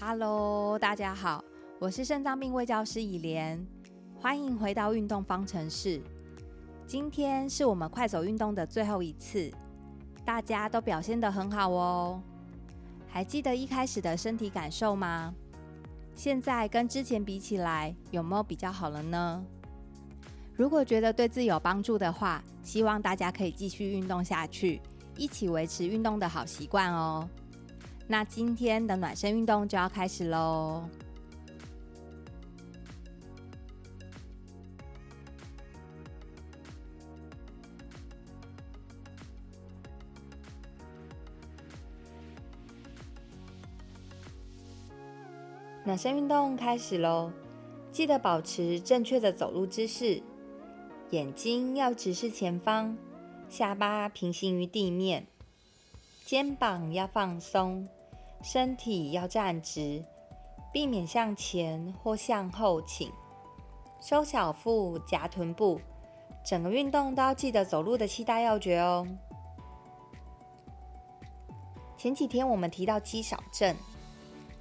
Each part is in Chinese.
Hello，大家好，我是肾脏病卫教师以莲，欢迎回到运动方程式。今天是我们快走运动的最后一次，大家都表现得很好哦。还记得一开始的身体感受吗？现在跟之前比起来，有没有比较好了呢？如果觉得对自己有帮助的话，希望大家可以继续运动下去，一起维持运动的好习惯哦。那今天的暖身运动就要开始喽。暖身运动开始喽！记得保持正确的走路姿势，眼睛要直视前方，下巴平行于地面。肩膀要放松，身体要站直，避免向前或向后倾。收小腹，夹臀部，整个运动都要记得走路的七大要诀哦。前几天我们提到肌少症，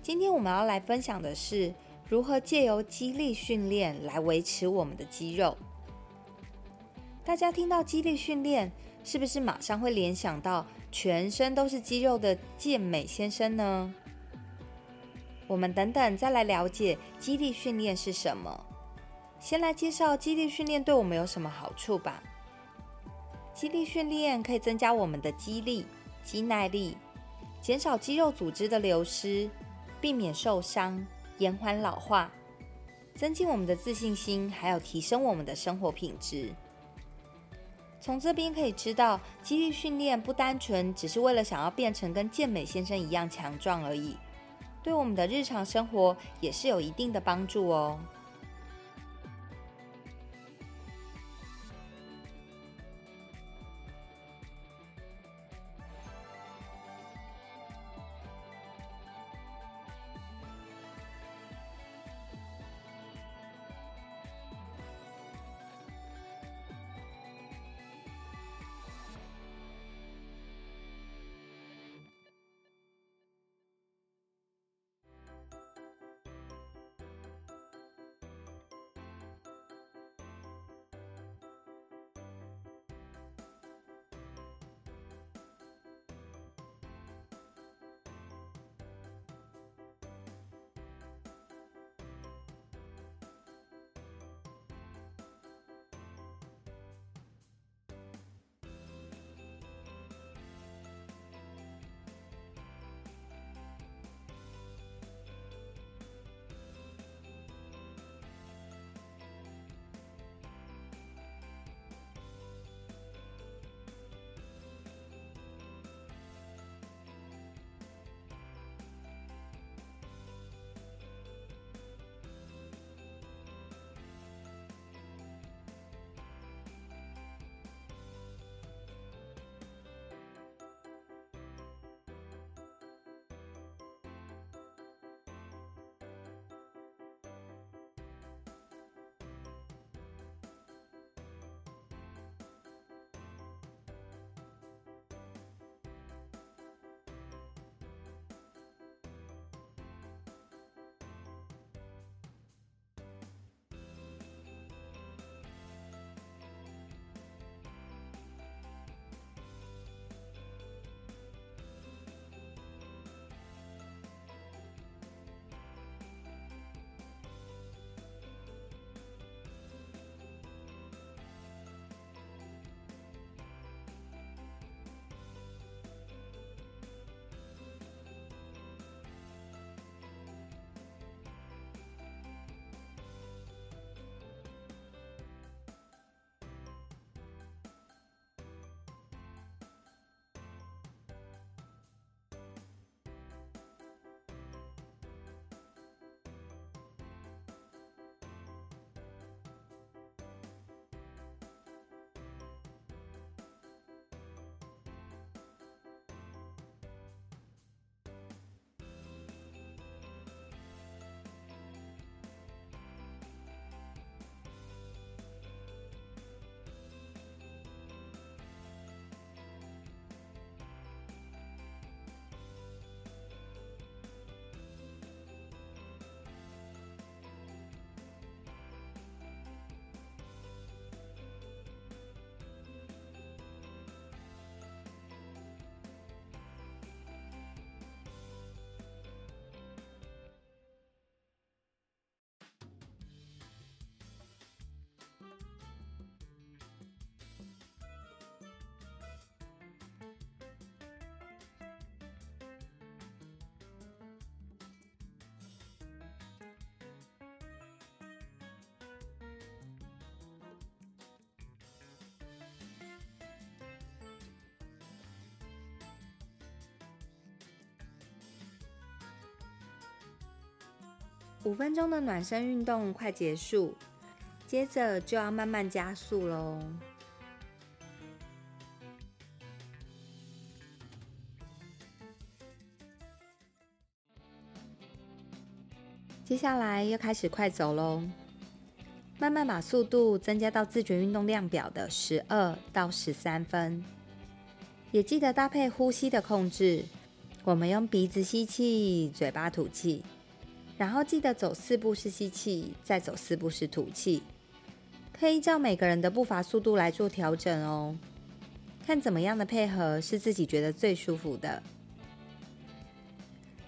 今天我们要来分享的是如何借由肌力训练来维持我们的肌肉。大家听到肌力训练，是不是马上会联想到？全身都是肌肉的健美先生呢？我们等等再来了解肌力训练是什么。先来介绍肌力训练对我们有什么好处吧。肌力训练可以增加我们的肌力、肌耐力，减少肌肉组织的流失，避免受伤，延缓老化，增进我们的自信心，还有提升我们的生活品质。从这边可以知道，肌力训练不单纯只是为了想要变成跟健美先生一样强壮而已，对我们的日常生活也是有一定的帮助哦。五分钟的暖身运动快结束，接着就要慢慢加速喽。接下来又开始快走喽，慢慢把速度增加到自觉运动量表的十二到十三分，也记得搭配呼吸的控制，我们用鼻子吸气，嘴巴吐气。然后记得走四步是吸气，再走四步是吐气。可以依照每个人的步伐速度来做调整哦，看怎么样的配合是自己觉得最舒服的。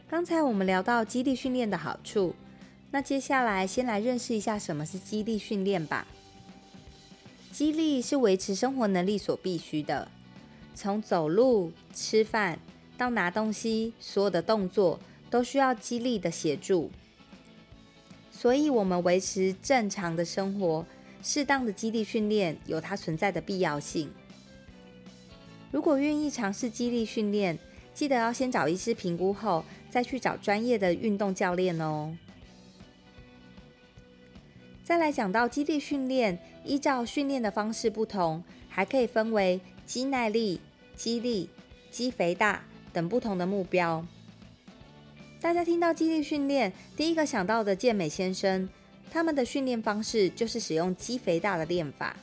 刚才我们聊到肌力训练的好处，那接下来先来认识一下什么是肌力训练吧。肌力是维持生活能力所必须的，从走路、吃饭到拿东西，所有的动作。都需要激励的协助，所以，我们维持正常的生活，适当的激励训练有它存在的必要性。如果愿意尝试激励训练，记得要先找医师评估后，再去找专业的运动教练哦。再来讲到激励训练，依照训练的方式不同，还可以分为肌耐力、肌力、肌肥大等不同的目标。大家听到肌力训练，第一个想到的健美先生，他们的训练方式就是使用肌肥大的练法，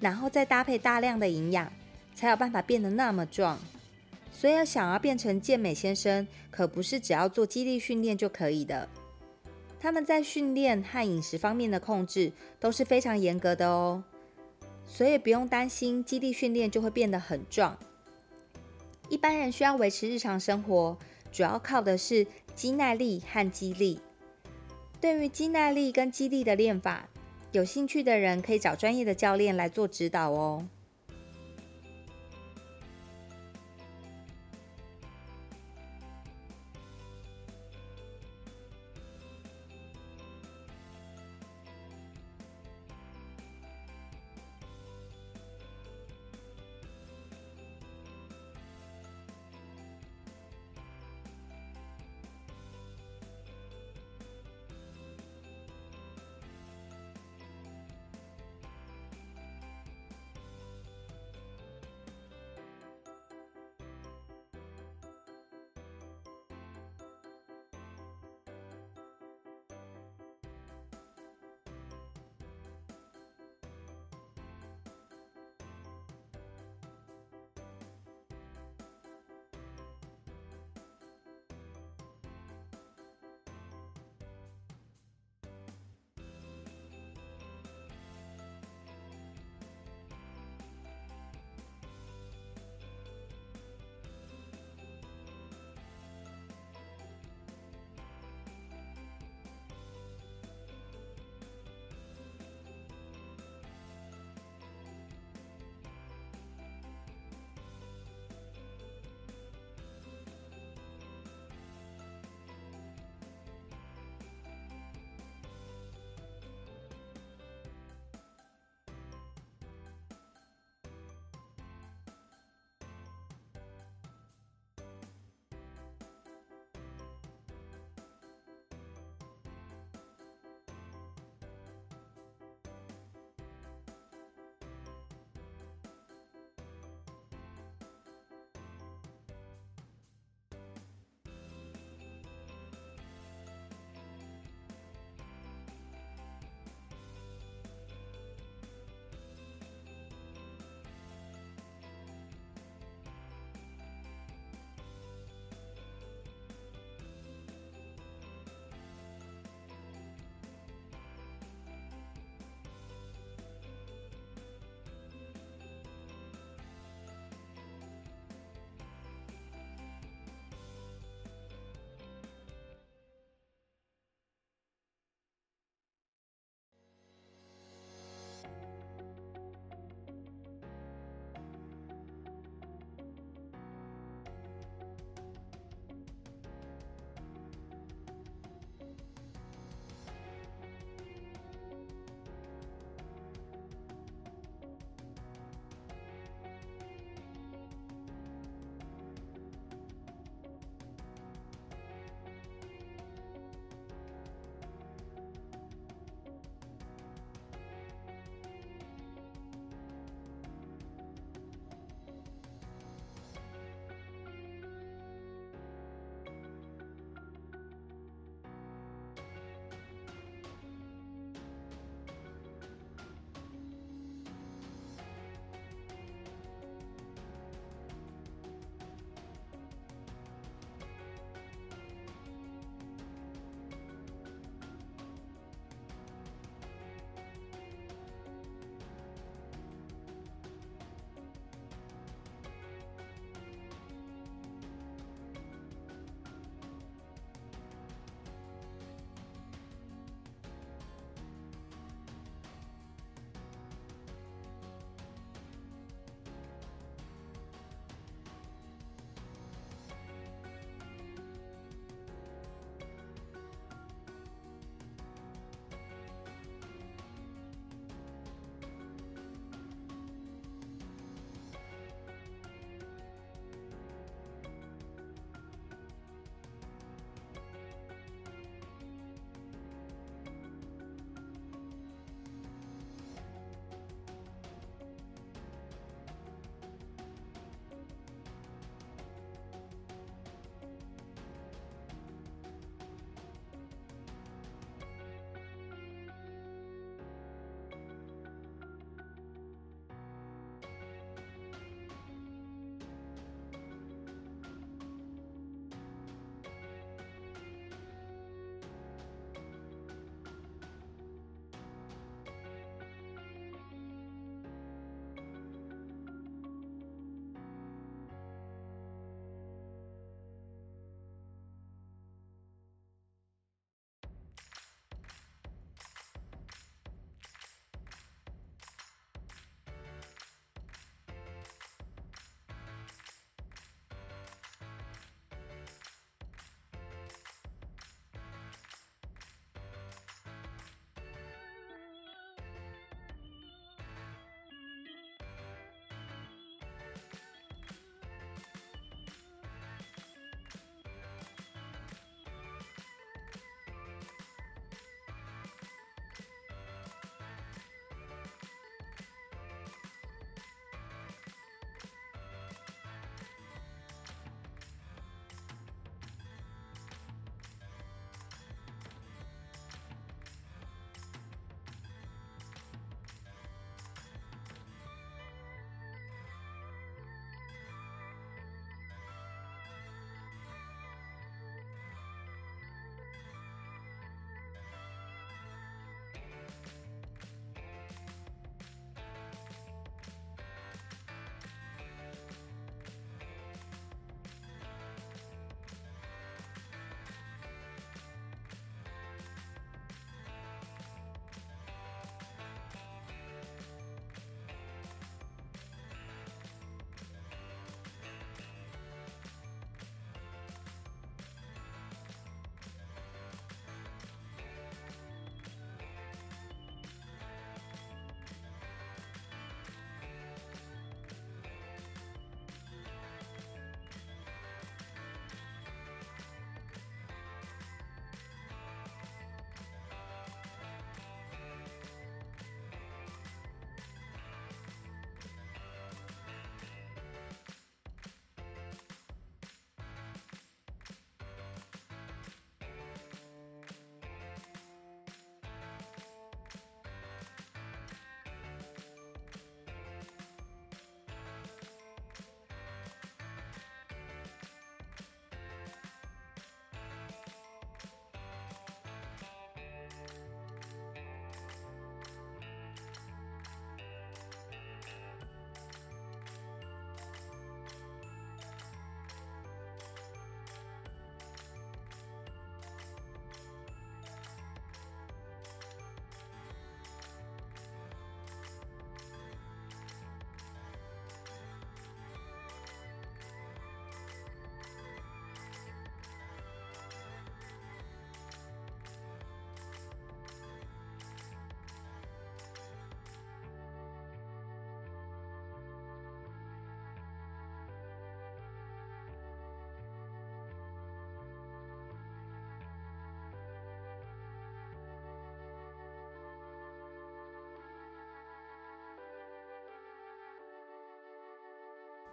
然后再搭配大量的营养，才有办法变得那么壮。所以想要变成健美先生，可不是只要做肌力训练就可以的。他们在训练和饮食方面的控制都是非常严格的哦，所以不用担心肌力训练就会变得很壮。一般人需要维持日常生活。主要靠的是肌耐力和肌力。对于肌耐力跟肌力的练法，有兴趣的人可以找专业的教练来做指导哦。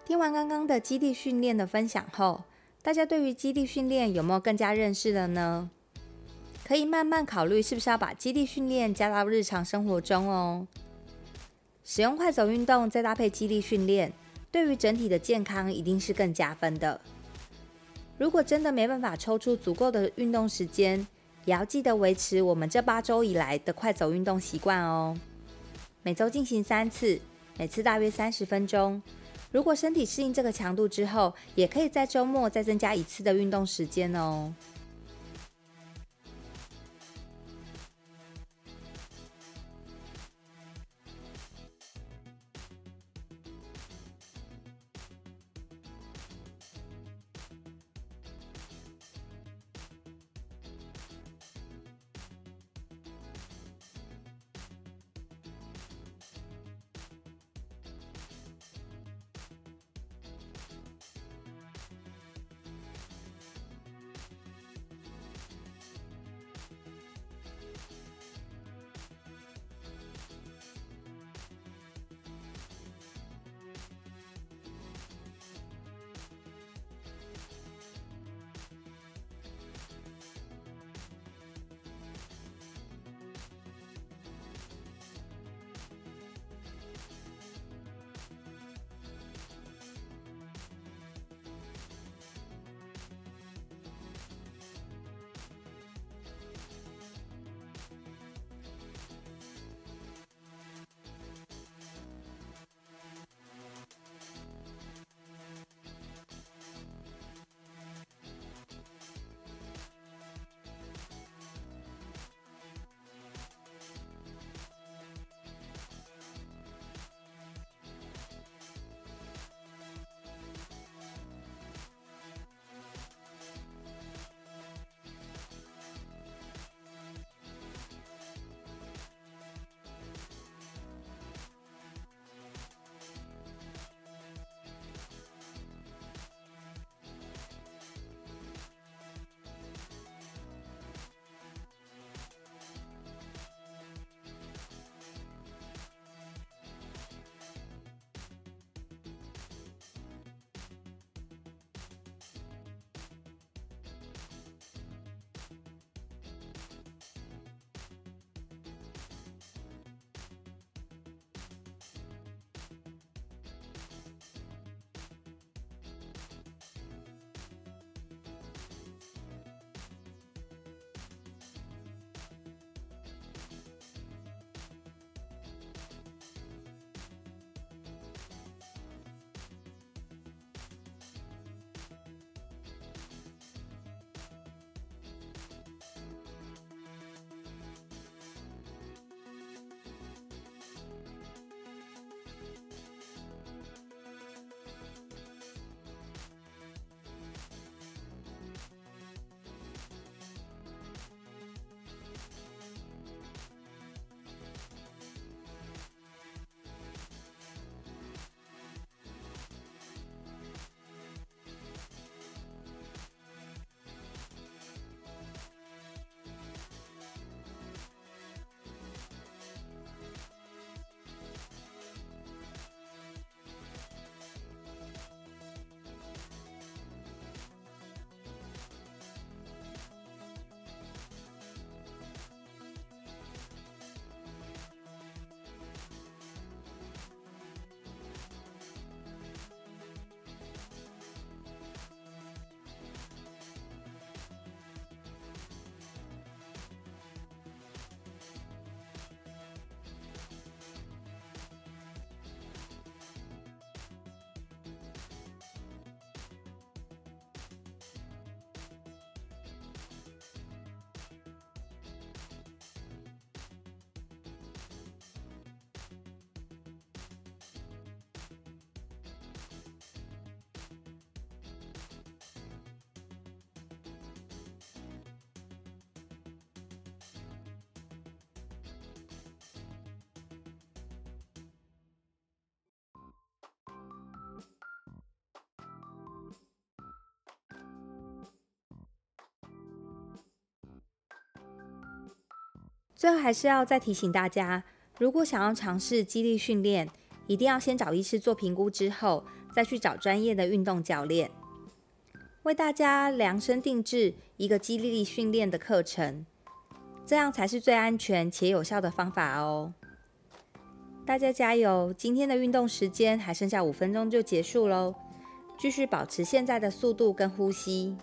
听完刚刚的基地训练的分享后，大家对于基地训练有没有更加认识了呢？可以慢慢考虑是不是要把基地训练加到日常生活中哦。使用快走运动再搭配基地训练，对于整体的健康一定是更加分的。如果真的没办法抽出足够的运动时间，也要记得维持我们这八周以来的快走运动习惯哦。每周进行三次，每次大约三十分钟。如果身体适应这个强度之后，也可以在周末再增加一次的运动时间哦。最后还是要再提醒大家，如果想要尝试肌力训练，一定要先找医师做评估之后，再去找专业的运动教练，为大家量身定制一个肌力训练的课程，这样才是最安全且有效的方法哦。大家加油！今天的运动时间还剩下五分钟就结束喽，继续保持现在的速度跟呼吸。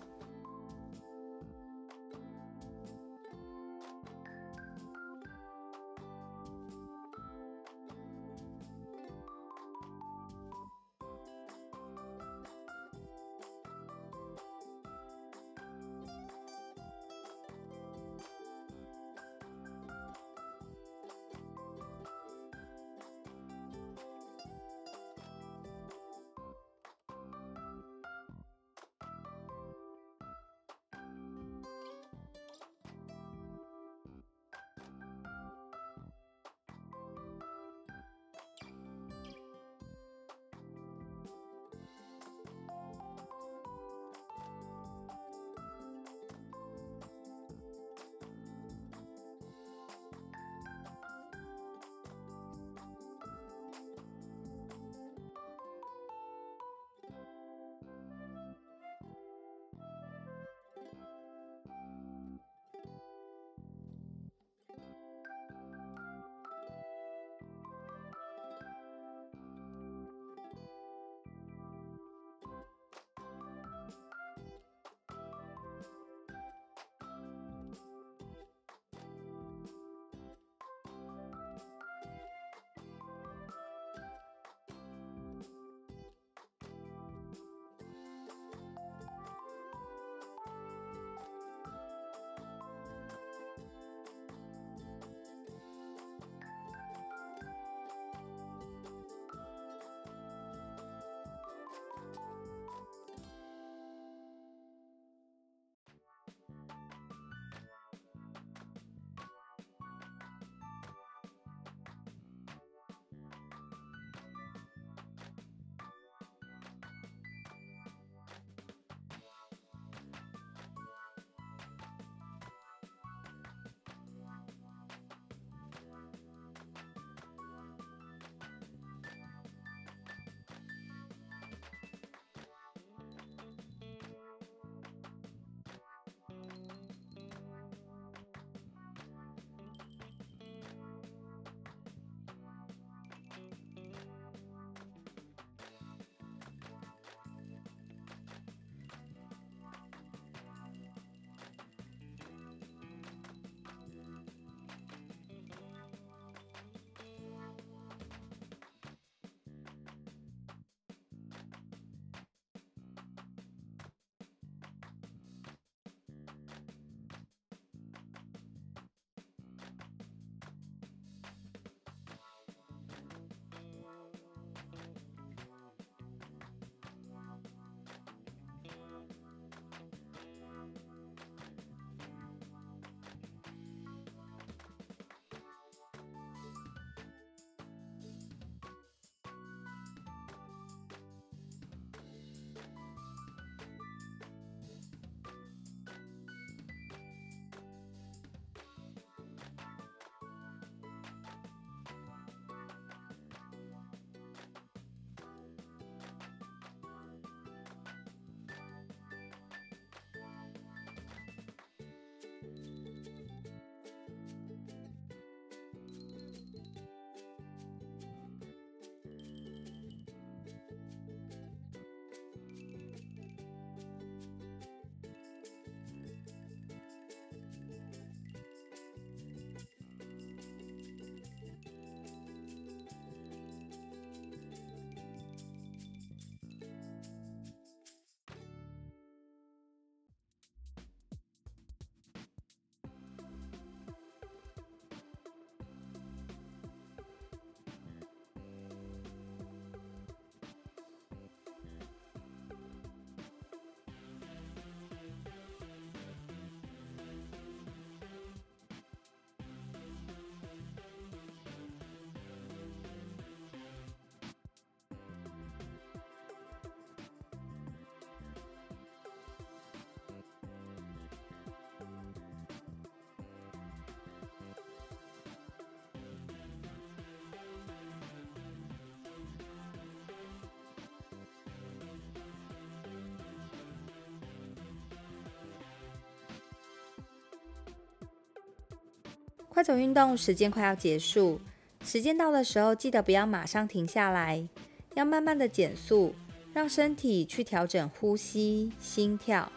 快走运动时间快要结束，时间到的时候，记得不要马上停下来，要慢慢的减速，让身体去调整呼吸、心跳。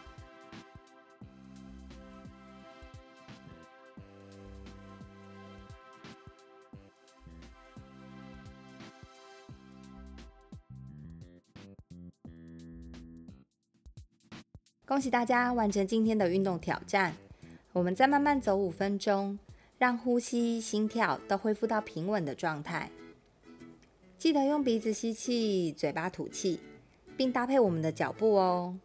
恭喜大家完成今天的运动挑战！我们再慢慢走五分钟，让呼吸、心跳都恢复到平稳的状态。记得用鼻子吸气，嘴巴吐气，并搭配我们的脚步哦。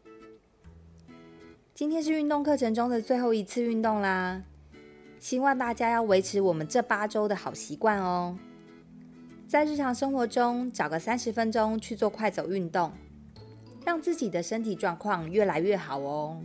今天是运动课程中的最后一次运动啦，希望大家要维持我们这八周的好习惯哦。在日常生活中找个三十分钟去做快走运动。让自己的身体状况越来越好哦。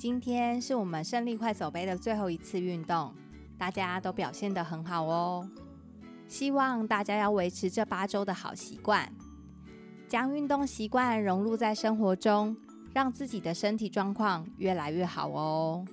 今天是我们胜利快走杯的最后一次运动，大家都表现得很好哦。希望大家要维持这八周的好习惯，将运动习惯融入在生活中，让自己的身体状况越来越好哦。